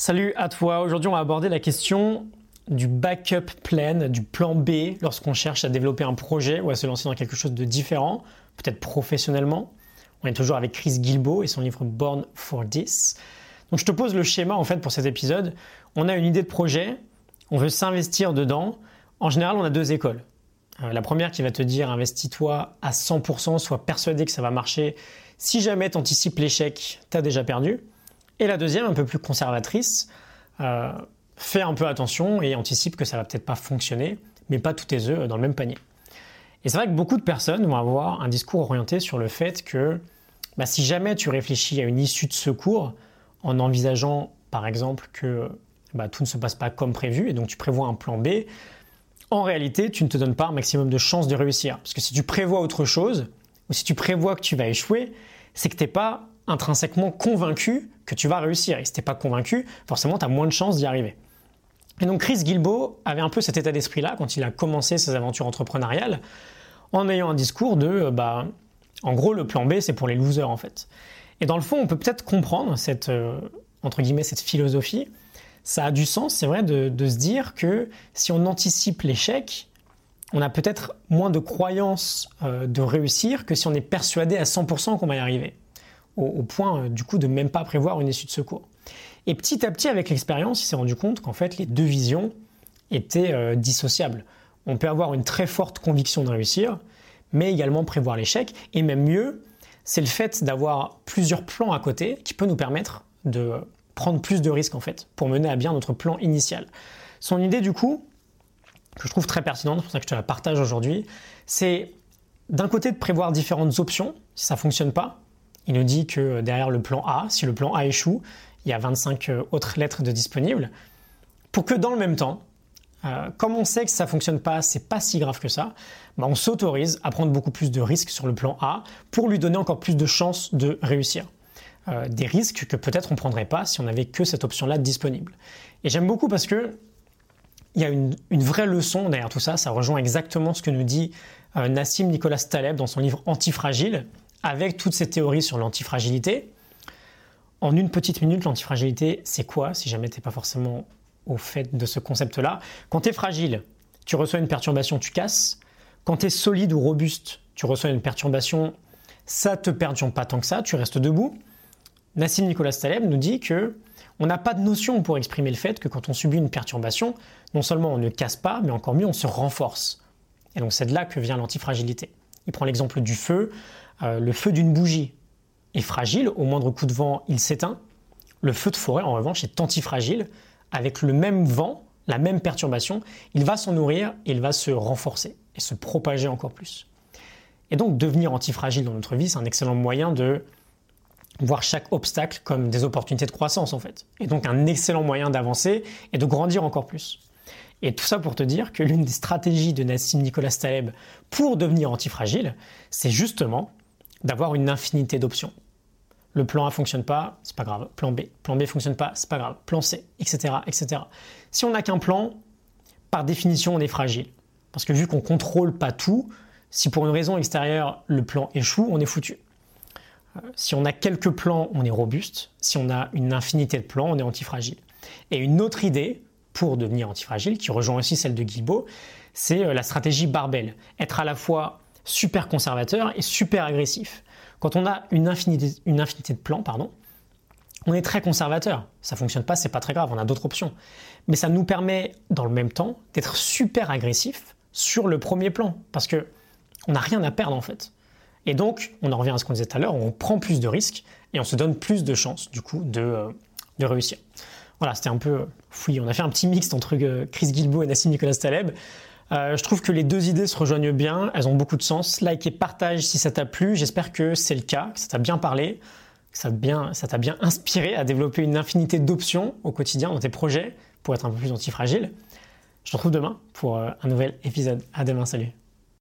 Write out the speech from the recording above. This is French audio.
Salut à toi, aujourd'hui on va aborder la question du backup plan, du plan B lorsqu'on cherche à développer un projet ou à se lancer dans quelque chose de différent, peut-être professionnellement. On est toujours avec Chris Gilbo et son livre Born for This. Donc je te pose le schéma en fait pour cet épisode. On a une idée de projet, on veut s'investir dedans. En général, on a deux écoles. Euh, la première qui va te dire investis-toi à 100%, sois persuadé que ça va marcher. Si jamais tu anticipes l'échec, tu as déjà perdu. Et la deuxième, un peu plus conservatrice, euh, fais un peu attention et anticipe que ça va peut-être pas fonctionner, mais pas tous tes œufs dans le même panier. Et c'est vrai que beaucoup de personnes vont avoir un discours orienté sur le fait que bah, si jamais tu réfléchis à une issue de secours en envisageant par exemple que bah, tout ne se passe pas comme prévu et donc tu prévois un plan B, en réalité tu ne te donnes pas un maximum de chances de réussir. Parce que si tu prévois autre chose, ou si tu prévois que tu vas échouer, c'est que tu n'es pas intrinsèquement convaincu que tu vas réussir. Et si tu n'es pas convaincu, forcément tu as moins de chances d'y arriver. Et donc Chris Gilbo avait un peu cet état d'esprit-là quand il a commencé ses aventures entrepreneuriales, en ayant un discours de, euh, bah, en gros, le plan B, c'est pour les losers en fait. Et dans le fond, on peut peut-être comprendre cette, euh, entre guillemets, cette philosophie. Ça a du sens, c'est vrai, de, se dire que si on anticipe l'échec, on a peut-être moins de croyances euh, de réussir que si on est persuadé à 100% qu'on va y arriver, au, point du coup de même pas prévoir une issue de secours. Et petit à petit, avec l'expérience, il s'est rendu compte qu'en fait, les deux visions étaient euh, dissociables. On peut avoir une très forte conviction de réussir, mais également prévoir l'échec. Et même mieux, c'est le fait d'avoir plusieurs plans à côté qui peut nous permettre de prendre plus de risques en fait, pour mener à bien notre plan initial. Son idée du coup, que je trouve très pertinente, c'est pour ça que je te la partage aujourd'hui, c'est d'un côté de prévoir différentes options, si ça ne fonctionne pas. Il nous dit que derrière le plan A, si le plan A échoue, il y a 25 euh, autres lettres de disponibles, pour que dans le même temps, euh, comme on sait que ça ne fonctionne pas, c'est pas si grave que ça, bah, on s'autorise à prendre beaucoup plus de risques sur le plan A pour lui donner encore plus de chances de réussir. Euh, des risques que peut-être on ne prendrait pas si on n'avait que cette option-là disponible. Et j'aime beaucoup parce que il y a une, vraie leçon derrière tout ça, ça rejoint exactement ce que nous dit Nassim Nicolas Taleb dans son livre Antifragile, avec toutes ces théories sur l'antifragilité. En une petite minute, l'antifragilité, c'est quoi si jamais tu pas forcément au fait de ce concept-là? Quand tu es fragile, tu reçois une perturbation, tu casses. Quand tu es solide ou robuste, tu reçois une perturbation, ça te perturbe pas tant que ça, tu restes debout. Nassim Nicolas Taleb nous dit que on n'a pas de notion pour exprimer le fait que quand on subit une perturbation, non seulement on ne casse pas, mais encore mieux, on se renforce. Et donc c'est de là que vient l'antifragilité. Il prend l'exemple du feu, euh, le feu d'une bougie est fragile, au moindre coup de vent, il s'éteint. Le feu de forêt, en revanche, est antifragile. Avec le même vent, la même perturbation, il va s'en nourrir il va se renforcer et se propager encore plus. Et donc, devenir antifragile dans notre vie, c'est un excellent moyen de voir chaque obstacle comme des opportunités de croissance, en fait. Et donc, un excellent moyen d'avancer et de grandir encore plus. Et tout ça pour te dire que l'une des stratégies de Nassim Nicolas Taleb pour devenir antifragile, c'est justement d'avoir une infinité d'options. Le plan A fonctionne pas, c'est pas grave. Plan B, plan B fonctionne pas, c'est pas grave. Plan C, etc., etc. Si on n'a qu'un plan, par définition, on est fragile. Parce que vu qu'on contrôle pas tout, si pour une raison extérieure le plan échoue, on est foutu. Euh, si on a quelques plans, on est robuste. Si on a une infinité de plans, on est antifragile. Et une autre idée pour devenir antifragile, qui rejoint aussi celle de Guilbeault, c'est euh, la stratégie barbelle. Être à la fois super conservateur et super agressif. Quand on a une infinité, de plans, pardon, on est très conservateur. Ça fonctionne pas, c'est pas très grave, on a d'autres options. Mais ça nous permet, dans le même temps, d'être super agressif sur le premier plan, parce que on n'a rien à perdre en fait. Et donc, on en revient à ce qu'on disait tout à l'heure, on prend plus de risques et on se donne plus de chances, du coup, de, euh, de réussir. Voilà, c'était un peu fouillé. On a fait un petit mix entre euh, Chris Guilbeault et Nassim Nicolas Taleb. Euh, je trouve que les deux idées se rejoignent bien, elles ont beaucoup de sens. Like et partage si ça t'a plu, j'espère que c'est le cas, que ça t'a bien parlé, que ça t'a bien, inspiré à développer une infinité d'options au quotidien dans tes projets pour être un peu plus antifragile. Je te retrouve demain pour euh, un nouvel épisode. À demain, salut